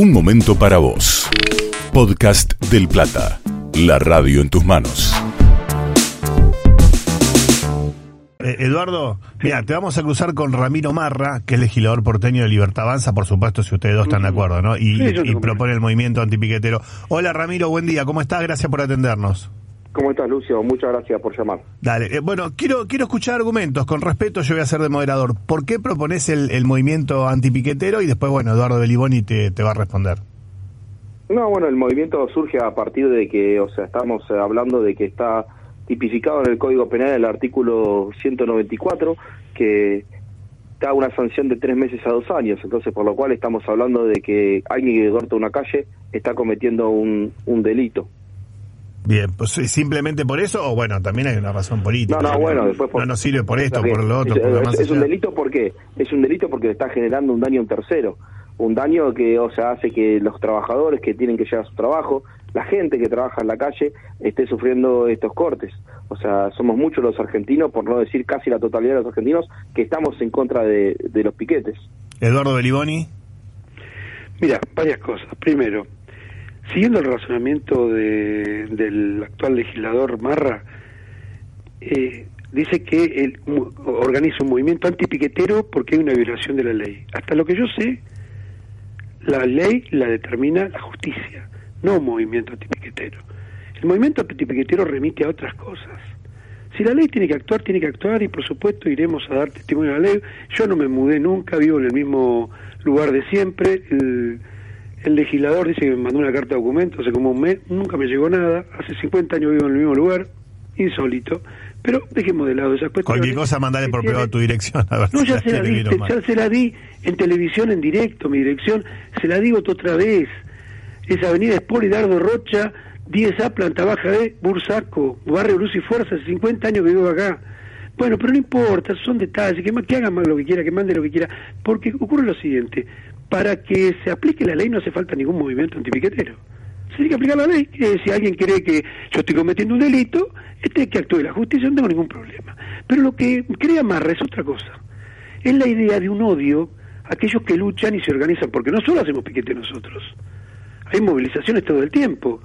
Un momento para vos. Podcast del Plata. La radio en tus manos. Eh, Eduardo, mira, te vamos a cruzar con Ramiro Marra, que es legislador porteño de Libertad Avanza, por supuesto, si ustedes dos están de acuerdo, ¿no? Y, Sí, propone el movimiento antipiquetero. Hola Ramiro, buen día, ¿cómo estás? Gracias por atendernos. ¿Cómo estás, Lucio? Muchas gracias por llamar. Dale, eh, bueno, quiero quiero escuchar argumentos. Con respeto, yo voy a ser de moderador. ¿Por qué propones el, el movimiento antipiquetero? Y después, bueno, Eduardo Beliboni te, te va a responder. No, bueno, el movimiento surge a partir de que, o sea, estamos eh, hablando de que está tipificado en el Código Penal el artículo 194, que da una sanción de tres meses a dos años. Entonces, por lo cual estamos hablando de que alguien que corta una calle está cometiendo un, un delito. Bien, pues ¿es simplemente por eso o bueno, también hay una razón política. No, no, bueno, después por- No nos sirve por esto, por lo otro, Es, por lo es- más es un delito porque es un delito porque está generando un daño a un tercero, un daño que, o sea, hace que los trabajadores que tienen que llegar a su trabajo, la gente que trabaja en la calle esté sufriendo estos cortes. O sea, somos muchos los argentinos, por no decir casi la totalidad de los argentinos, que estamos en contra de, de los piquetes. Eduardo Beliboni. Mira, varias cosas. Primero, siguiendo el razonamiento de- del actual legislador Marra, eh, dice que él organiza un movimiento antipiquetero porque hay una violación de la ley. Hasta lo que yo sé, la ley la determina la justicia, no un movimiento antipiquetero. El movimiento antipiquetero remite a otras cosas. Si la ley tiene que actuar, tiene que actuar y por supuesto iremos a dar testimonio de la ley. Yo no me mudé nunca, vivo en el mismo lugar de siempre. El, el legislador dice que me mandó una carta de documento hace como un mes, nunca me llegó nada. Hace 50 años vivo en el mismo lugar, insólito. Pero dejemos de lado esas cuestiones. Cualquier cosa, mandale por privado tu dirección. A ver no, si ya se la di, ya se la di en televisión en directo, mi dirección, se la digo otra vez. Es Avenida Espor y Dardo Rocha, 10A, planta baja de Bursaco, barrio Luz y Fuerza, hace 50 años que vivo acá. Bueno, pero no importa, son detalles, que, que hagan más lo que quiera, que mande lo que quiera, porque ocurre lo siguiente, para que se aplique la ley no hace falta ningún movimiento antipiquetero. Se tiene que aplicar la ley, que si alguien cree que yo estoy cometiendo un delito, este que actúe la justicia, no tengo ningún problema. Pero lo que crea Marra es otra cosa. Es la idea de un odio a aquellos que luchan y se organizan, porque no solo hacemos piquete nosotros, hay movilizaciones todo el tiempo.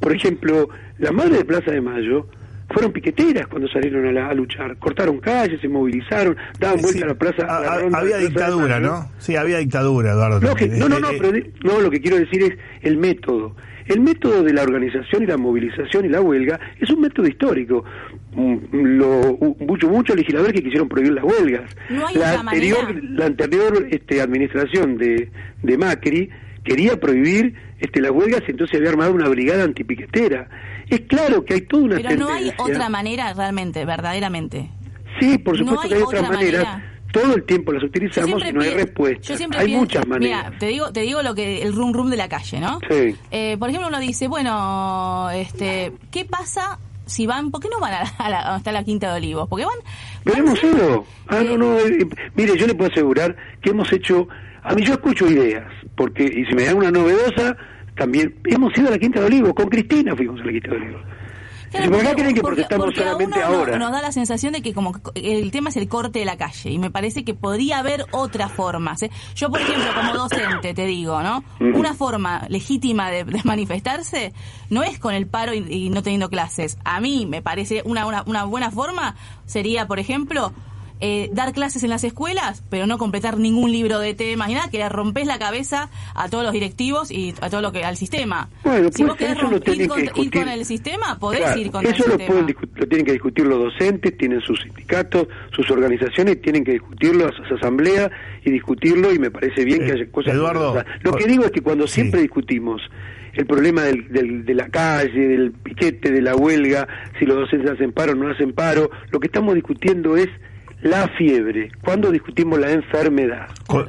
Por ejemplo, las madres de Plaza de Mayo fueron piqueteras cuando salieron a, la- a luchar, cortaron calles, se movilizaron, daban vuelta Sí, a la plaza. a la ha- ronda de había Plaza dictadura. ¿no? Sí, había dictadura, Eduardo. No, que- no, no, Eh, no, eh, pero de- no, lo que quiero decir es el método. El método de la organización y la movilización y la huelga es un método histórico. Mm, Lo, mucho, muchos legisladores que quisieron prohibir las huelgas. No hay la anterior, manera. la anterior este, administración de, de Macri quería prohibir este, las huelgas entonces había armado una brigada antipiquetera. Es claro que hay toda una Pero no hay otra manera realmente, verdaderamente. Sí, por No supuesto hay que hay otras otra maneras. manera. Todo el tiempo las utilizamos y no hay respuesta. Hay pienso- muchas maneras. Mira, te digo, te digo lo que el rum rum de la calle, ¿no? Sí. Eh, por ejemplo, uno dice, bueno, este, ¿qué pasa si van? ¿Por qué no van a la, a la- donde está la Quinta de Olivos? Porque van. Pero van hemos ido. Ah, no, no. eh, mire, yo le puedo asegurar que hemos hecho. A mí yo escucho ideas, porque, y si me dan una novedosa, también. Hemos ido a la Quinta de Olivo, con Cristina fuimos a la Quinta de Olivo. Claro, por porque- creen que porque- protestamos porque a solamente uno ahora. Nos da la sensación de que como el tema es el corte de la calle y me parece que podría haber otras formas. ¿eh? Yo, por ejemplo, como docente, te digo, ¿no? Una forma legítima de, de manifestarse no es con el paro y, y no teniendo clases. A mí me parece una, una, una buena forma sería, por ejemplo, eh, dar clases en las escuelas, pero no completar ningún libro de temas ni nada, que le rompes la cabeza a todos los directivos y a todo lo que al sistema. Bueno, si pues vos querés eso romper- ir, tienen que ir discutir. con el sistema, podés Claro, ir eso el lo, sistema. discu- lo tienen que discutir los docentes, tienen sus sindicatos, sus organizaciones, tienen que discutirlo a sus asambleas y discutirlo y me parece bien Eh, que haya cosas. Eduardo, lo que digo es que cuando Sí. siempre discutimos el problema del, del- de la calle, del piquete, de la huelga, si los docentes hacen paro o no hacen paro, lo que estamos discutiendo es la fiebre. Cuando discutimos la enfermedad.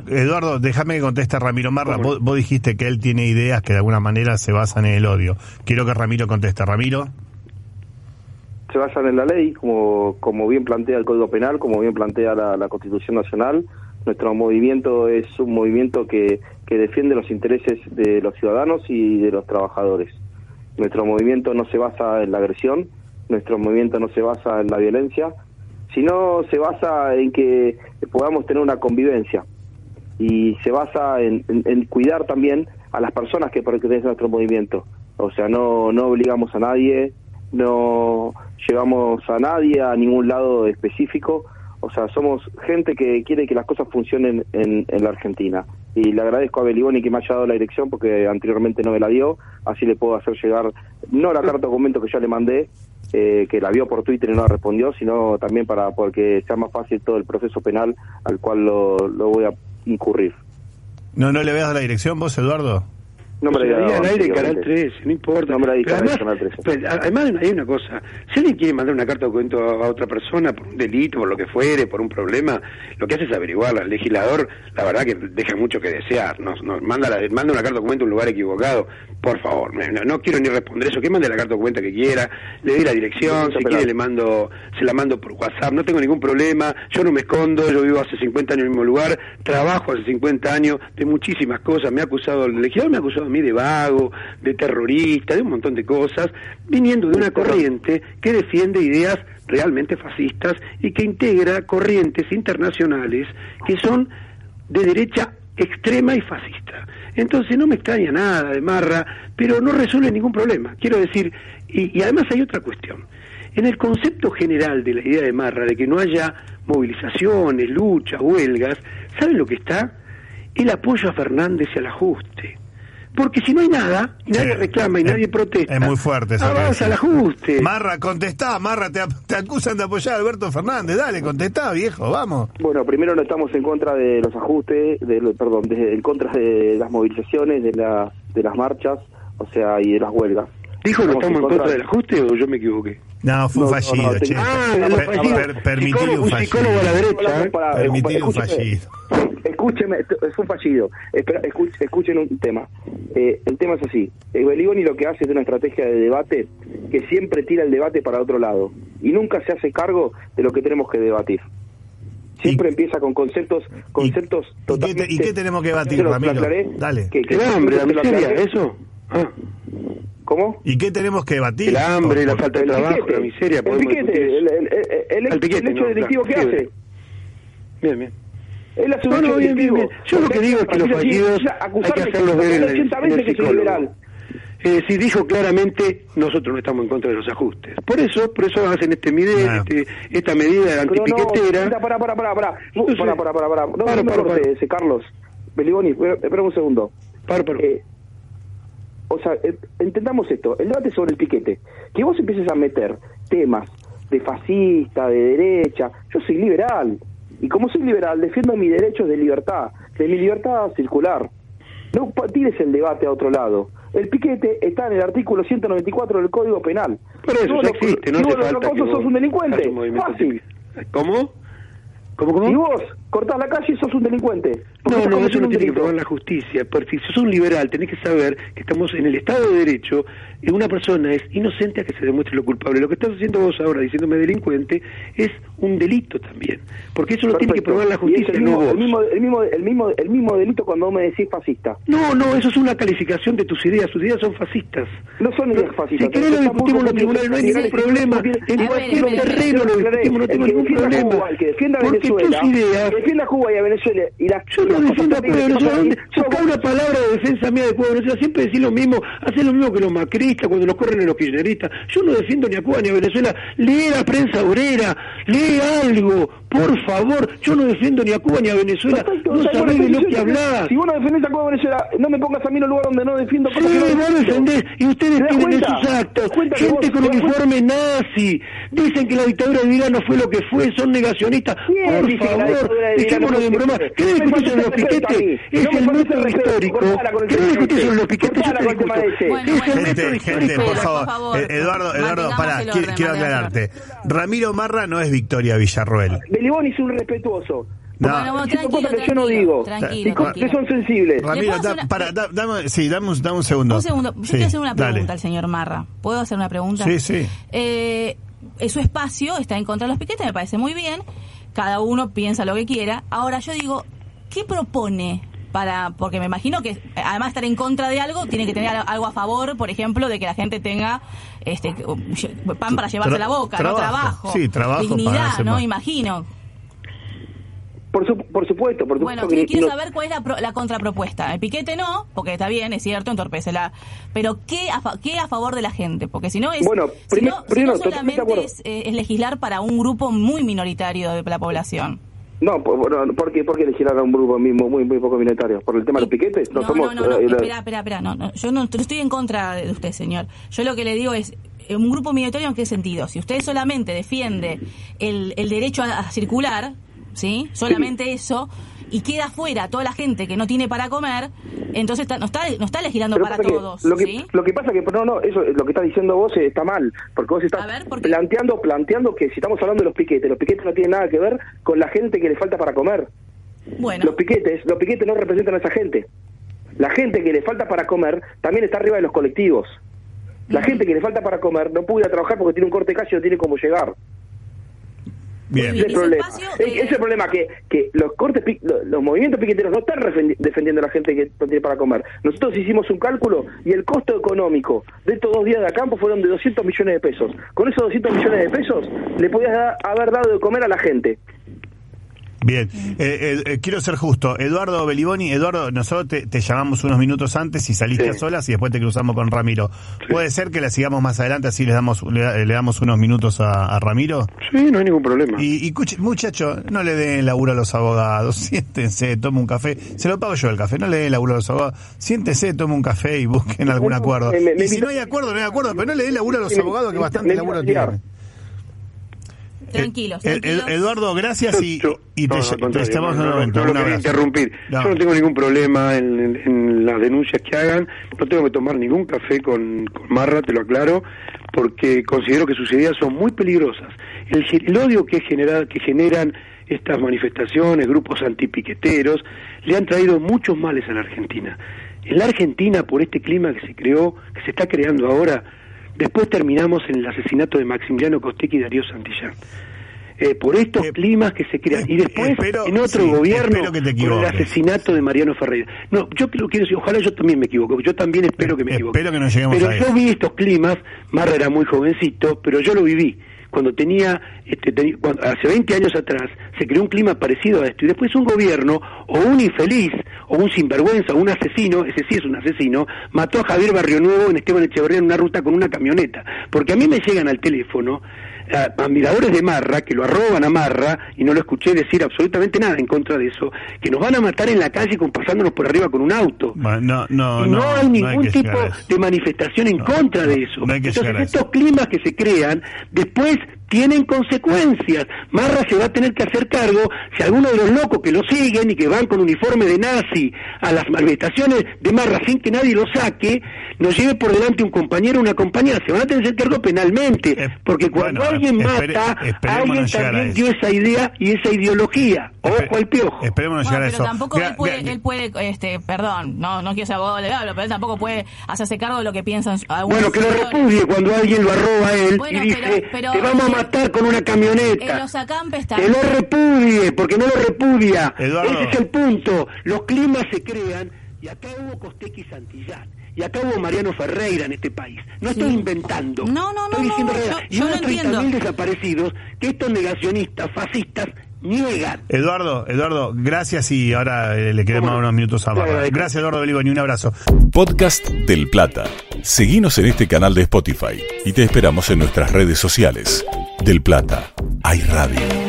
Eduardo, déjame que conteste Ramiro Marra. Vos, vos dijiste que él tiene ideas que de alguna manera se basan en el odio. Quiero que Ramiro conteste. Ramiro. se basan en la ley, como, como bien plantea el Código Penal, como bien plantea la, la Constitución Nacional. Nuestro movimiento es un movimiento que, que defiende los intereses de los ciudadanos y de los trabajadores. Nuestro movimiento no se basa en la agresión, nuestro movimiento no se basa en la violencia, sino se basa en que podamos tener una convivencia y se basa en, cuidar también a las personas que pertenecen a nuestro movimiento. O sea, no, no obligamos a nadie, no llevamos a nadie a ningún lado específico. O sea, somos gente que quiere que las cosas funcionen en, en la Argentina. Y le agradezco a Beliboni que me haya dado la dirección porque anteriormente no me la dio. Así le puedo hacer llegar, no la carta documento que ya le mandé, eh, que la vio por Twitter y no la respondió, sino también para porque sea más fácil todo el proceso penal al cual lo, lo voy a incurrir. ¿No, ¿No le veas la dirección vos, Eduardo? No me la al aire Canal anteriormente. 13, no importa. No me la además, Canal 13. pero además hay una cosa, si alguien quiere mandar una carta de documento a otra persona por un delito, por lo que fuere, por un problema, lo que hace es averiguarla. El legislador, la verdad que deja mucho que desear. Nos, nos manda, la- manda una carta de documento a un lugar equivocado. Por favor, no, no quiero ni responder eso. Que mande la carta de documento que quiera, le doy la dirección, si quiere le mando, se la mando por WhatsApp. No tengo ningún problema, yo no me escondo, yo vivo hace 50 años en el mismo lugar, trabajo hace 50 años de muchísimas cosas. Me ha acusado, el legislador me ha acusado a mí de vago, de terrorista, de un montón de cosas, viniendo de una corriente que defiende ideas realmente fascistas y que integra corrientes internacionales que son de derecha extrema y fascista. Entonces no me extraña nada de Marra, pero no resuelve ningún problema. Quiero decir, y, y además hay otra cuestión. En el concepto general de la idea de Marra, de que no haya movilizaciones, luchas, huelgas, ¿saben lo que está? El apoyo a Fernández y al ajuste. Porque si no hay nada, y nadie Sí, reclama y es- nadie protesta, Es muy fuerte eso. que avanza el decís. ajuste. Marra, contestá, Marra, te, te acusan de apoyar a Alberto Fernández. Dale, contestá, viejo, vamos. Bueno, primero no estamos en contra de los ajustes, de, perdón, de- en contra de las movilizaciones, de, la, de las marchas, o sea, y de las huelgas. ¿Dijo no estamos en contra del ajuste o yo me equivoqué? No, fue un No, no, fallido, no, che. te- Ah, Per- per- fallido. per- Psicólogo- un un psicólogo a la fallido. derecha. ¿eh? Permitirle un fallido. Escúcheme, es un fallido. Espera, escuchen un tema. Eh, el tema es así. El Beligoni lo que hace es una estrategia de debate que siempre tira el debate para otro lado y nunca se hace cargo de lo que tenemos que debatir. Siempre Y- empieza con conceptos conceptos y qué te- totalmente... y qué tenemos que debatir, Ramiro? aclaré, Dale. que- que El hambre, la miseria. ¿eso? Ah, ¿Cómo? ¿Y qué tenemos que debatir? el hambre, la falta de El trabajo, piquete, la miseria. el piquete, el, eso. el- el- el- Al piquete, el hecho no, delictivo claro, que hace. Bien, bien. Él hace un No, no, bien, bien, bien. Yo lo que digo es que los fallidos hay que hacerlos ver en el, 80 en el veces que soy psicólogo. liberal. Es decir, dijo claramente, nosotros no estamos en contra de los ajustes. Por eso, por eso hacen este mide- este, esta medida Pero no, antipiquetera. para, para, para, para. Entonces- Para, para, para, para. No, Para, no para, para. ese, Carlos. Beliboni, espera un segundo. Par, par. Eh, o sea, eh, entendamos esto. El debate sobre el piquete. Que vos empieces a meter temas de fascista, de derecha. Yo soy liberal. Y como soy liberal, defiendo mis derechos de libertad, de mi libertad circular. No tires el debate a otro lado. El piquete está en el artículo 194 del Código Penal. Por eso ya existe, no hace falta que vos sos un delincuente. un Fácil. ¿Cómo? ¿Cómo, cómo? Si vos cortás la calle, sos un delincuente. No, no, eso no tiene que probar la justicia. Porque si sos un liberal, tenés que saber que estamos en el Estado de Derecho y una persona es inocente a que se demuestre lo culpable. Lo que estás haciendo vos ahora diciéndome delincuente es un delito también. Porque eso lo tiene que probar la justicia, el no mismo, vos. el mismo, el mismo, el mismo, el mismo delito cuando vos me decís fascista. No, no, eso es una calificación de tus ideas. Tus ideas son fascistas. No son ideas fascistas. Si querés lo discutimos en los tribunales, no hay ningún problema. En cualquier terreno lo discutimos, no tengo ningún problema. Porque tus ideas defienda a Cuba y a Venezuela y las Yo no las defiendo a cosas Cuba y terribles que Venezuela. pasan ¿Dónde? ahí, sos Busca vos. una palabra de defensa mía de Cuba y Venezuela. Siempre decís lo mismo. Hacés lo mismo que los macristas cuando los corren en los kirchneristas. Yo no defiendo ni a Cuba ni a Venezuela. Lee la prensa obrera. Lee algo. Por favor. Yo no defiendo ni a Cuba ni a Venezuela. Perfecto, No o sea, sabés de lo que hablas. Si vos no defendés a Cuba y Venezuela, no me pongas a mí en un lugar donde no defiendo Sí, no vos defiendo. defendés, y ustedes ¿Te das tienen cuenta? esos actos, ¿Te das cuenta que gente vos- con uniforme nazi, dicen que la dictadura de Vidal no fue lo que fue, son negacionistas, ¿Quién por favor, dejémonos no de broma? ¿querés discutir sobre los piquetes? Es el método histórico, ¿querés discutir sobre los piquetes? Gente, gente, histórico. por favor. Eh, Eduardo, Eduardo, pará, quiero, aclararte. Ramiro Marra no es Victoria Villarroel. Beliboni es un respetuoso. No. Bueno, Diciendo tranquilo, cosas que yo no digo. tranquilo, son sensibles. ¿Le Ramiro, da- hacer una- para, da- dame, sí, dame un, dame un segundo. Un segundo, yo Sí, quiero hacer una dale. pregunta al señor Marra. ¿Puedo hacer una pregunta? Sí, sí. Eh, eh, su espacio está en contra de los piquetes, me parece muy bien. Cada uno piensa lo que quiera. Ahora yo digo, ¿qué propone? Para, porque me imagino que además de estar en contra de algo, tiene que tener al- algo a favor, por ejemplo, de que la gente tenga este pan para llevarse Tra- la boca, trabajo. no trabajo, Sí, trabajo dignidad, ¿no? más. Imagino. Por, su- por supuesto, por Bueno, supuesto quiero, que quiero no- saber cuál es la, pro- la contrapropuesta. El piquete no, porque está bien, es cierto, entorpece la... Pero ¿qué a, fa- qué a favor de la gente? Porque si no es... Bueno, si primer- no- si primero, no totalmente de solamente es, eh, es legislar para un grupo muy minoritario de la población. No, por, por, ¿por qué, por qué legislar a un grupo mismo muy muy poco minoritario? ¿Por el tema de los piquetes? No, somos, no, no, no, eh, espera, espera, espera, no, no, yo no, no estoy en contra de usted, señor. Yo lo que le digo es, un grupo minoritario en qué sentido? Si usted solamente defiende el, el derecho a, a circular, ¿sí? Solamente eso, y queda fuera toda la gente que no tiene para comer, entonces está- no, está, no está legislando para que todos, lo que, ¿sí? lo que pasa que no no eso lo que estás diciendo vos está mal porque vos estás planteando planteando que si estamos hablando de los piquetes los piquetes no tienen nada que ver con la gente que le falta para comer. Bueno, los piquetes los piquetes no representan a esa gente. La gente que le falta para comer también está arriba de los colectivos. La gente que le falta para comer no puede ir a trabajar porque tiene un corte de calle y no tiene cómo llegar Bien. ese es el ese problema. eh, ese problema que, que los cortes pi- lo- los movimientos piqueteros no están defendiendo a la gente que no tiene para comer. Nosotros hicimos un cálculo y el costo económico de estos dos días de acampo fueron de 200 millones de pesos. Con esos 200 millones de pesos le podías da- haber dado de comer a la gente. Bien, eh, eh, eh, quiero ser justo. Eduardo Beliboni, Eduardo, nosotros te, te llamamos unos minutos antes y saliste Sí. a solas y después te cruzamos con Ramiro. ¿Puede ser que la sigamos más adelante así le damos le, le damos unos minutos a, a Ramiro? Sí, no hay ningún problema. Y, y muchacho, no le den laburo a los abogados. Siéntense, tome un café. Se lo pago yo el café, no le den laburo a los abogados. Siéntese, tome un café y busquen algún acuerdo. Me- me- me Y si no hay acuerdo, no hay acuerdo, pero no le den laburo a los abogados que bastante laburo tienen. tranquilos, Eh, tranquilos. Ed- Eduardo, gracias y, Yo- y te, no, llamamos no, no, no lo quería interrumpir. Yo no tengo ningún problema en, las denuncias que hagan. No tengo que tomar ningún café con, con Marra, te lo aclaro, porque considero que sus ideas son muy peligrosas. El, odio que, genera, que generan estas manifestaciones, grupos antipiqueteros, le han traído muchos males a la Argentina. En la Argentina, por este clima que se creó, que se está creando ahora, después terminamos en el asesinato de Maximiliano Costecchi y Darío Santillán. Eh, por estos Eh, climas que se crean. Y eh, después, espero- en otro sí, gobierno, que te por el asesinato de Mariano Ferreira. No, yo lo quiero decir, ojalá yo también me equivoque, yo también espero que me equivoque. espero que no lleguemos pero a yo vi estos climas, Marra era muy jovencito, pero yo lo viví. Cuando tenía, este, cuando- hace 20 años atrás, se creó un clima parecido a esto. Y después un gobierno, o un infeliz, o un sinvergüenza, o un asesino, ese sí es un asesino, mató a Javier Barrio Nuevo en Esteban Echeverría en una ruta con una camioneta. Porque a mí me llegan al teléfono a- admiradores de Marra, que lo arroban a Marra, y no lo escuché decir absolutamente nada en contra de eso, que nos van a matar en la calle con pasándonos por arriba con un auto. Bueno, no, no, Y no, no, hay ningún tipo a de manifestación en contra de eso. Entonces a estos climas que se crean después tienen consecuencias. Marra se va a tener que hacer cargo si alguno de los locos que lo siguen y que van con uniforme de nazi a las manifestaciones de Marra sin que nadie lo saque, nos lleve por delante un compañero o una compañera. Se van a tener que hacer cargo penalmente. Eh, porque cuando bueno, alguien espere- mata, alguien no también dio esa idea y esa ideología. Ojo Espe- al piojo. Esperemos no Bueno, llegar a pero eso. tampoco Gra- él puede, él puede, este, perdón, no, no quiero ser abogado legal, pero él tampoco puede hacerse cargo de lo que piensan algunos Bueno, que lo repudie cuando alguien lo arroba a él Bueno, y dice, pero- pero- te vamos a matar con una En camioneta. los acampes Que también. lo repudie, porque no lo repudia. Eduardo. Ese es el punto. Los climas se crean y acá hubo Costequi Santillán. Y acá hubo Mariano Ferreira en este país. No estoy inventando. No, no, no, Estoy no, diciendo yo- realidad. y unos entiendo. 30.000 desaparecidos que estos negacionistas, fascistas, niegan. Eduardo, Eduardo, gracias y ahora eh, le queremos no. unos minutos a Marra. Gracias, Eduardo Beliboni, un abrazo. Podcast del Plata. Seguinos en este canal de Spotify y te esperamos en nuestras redes sociales. Del Plata, hay radio.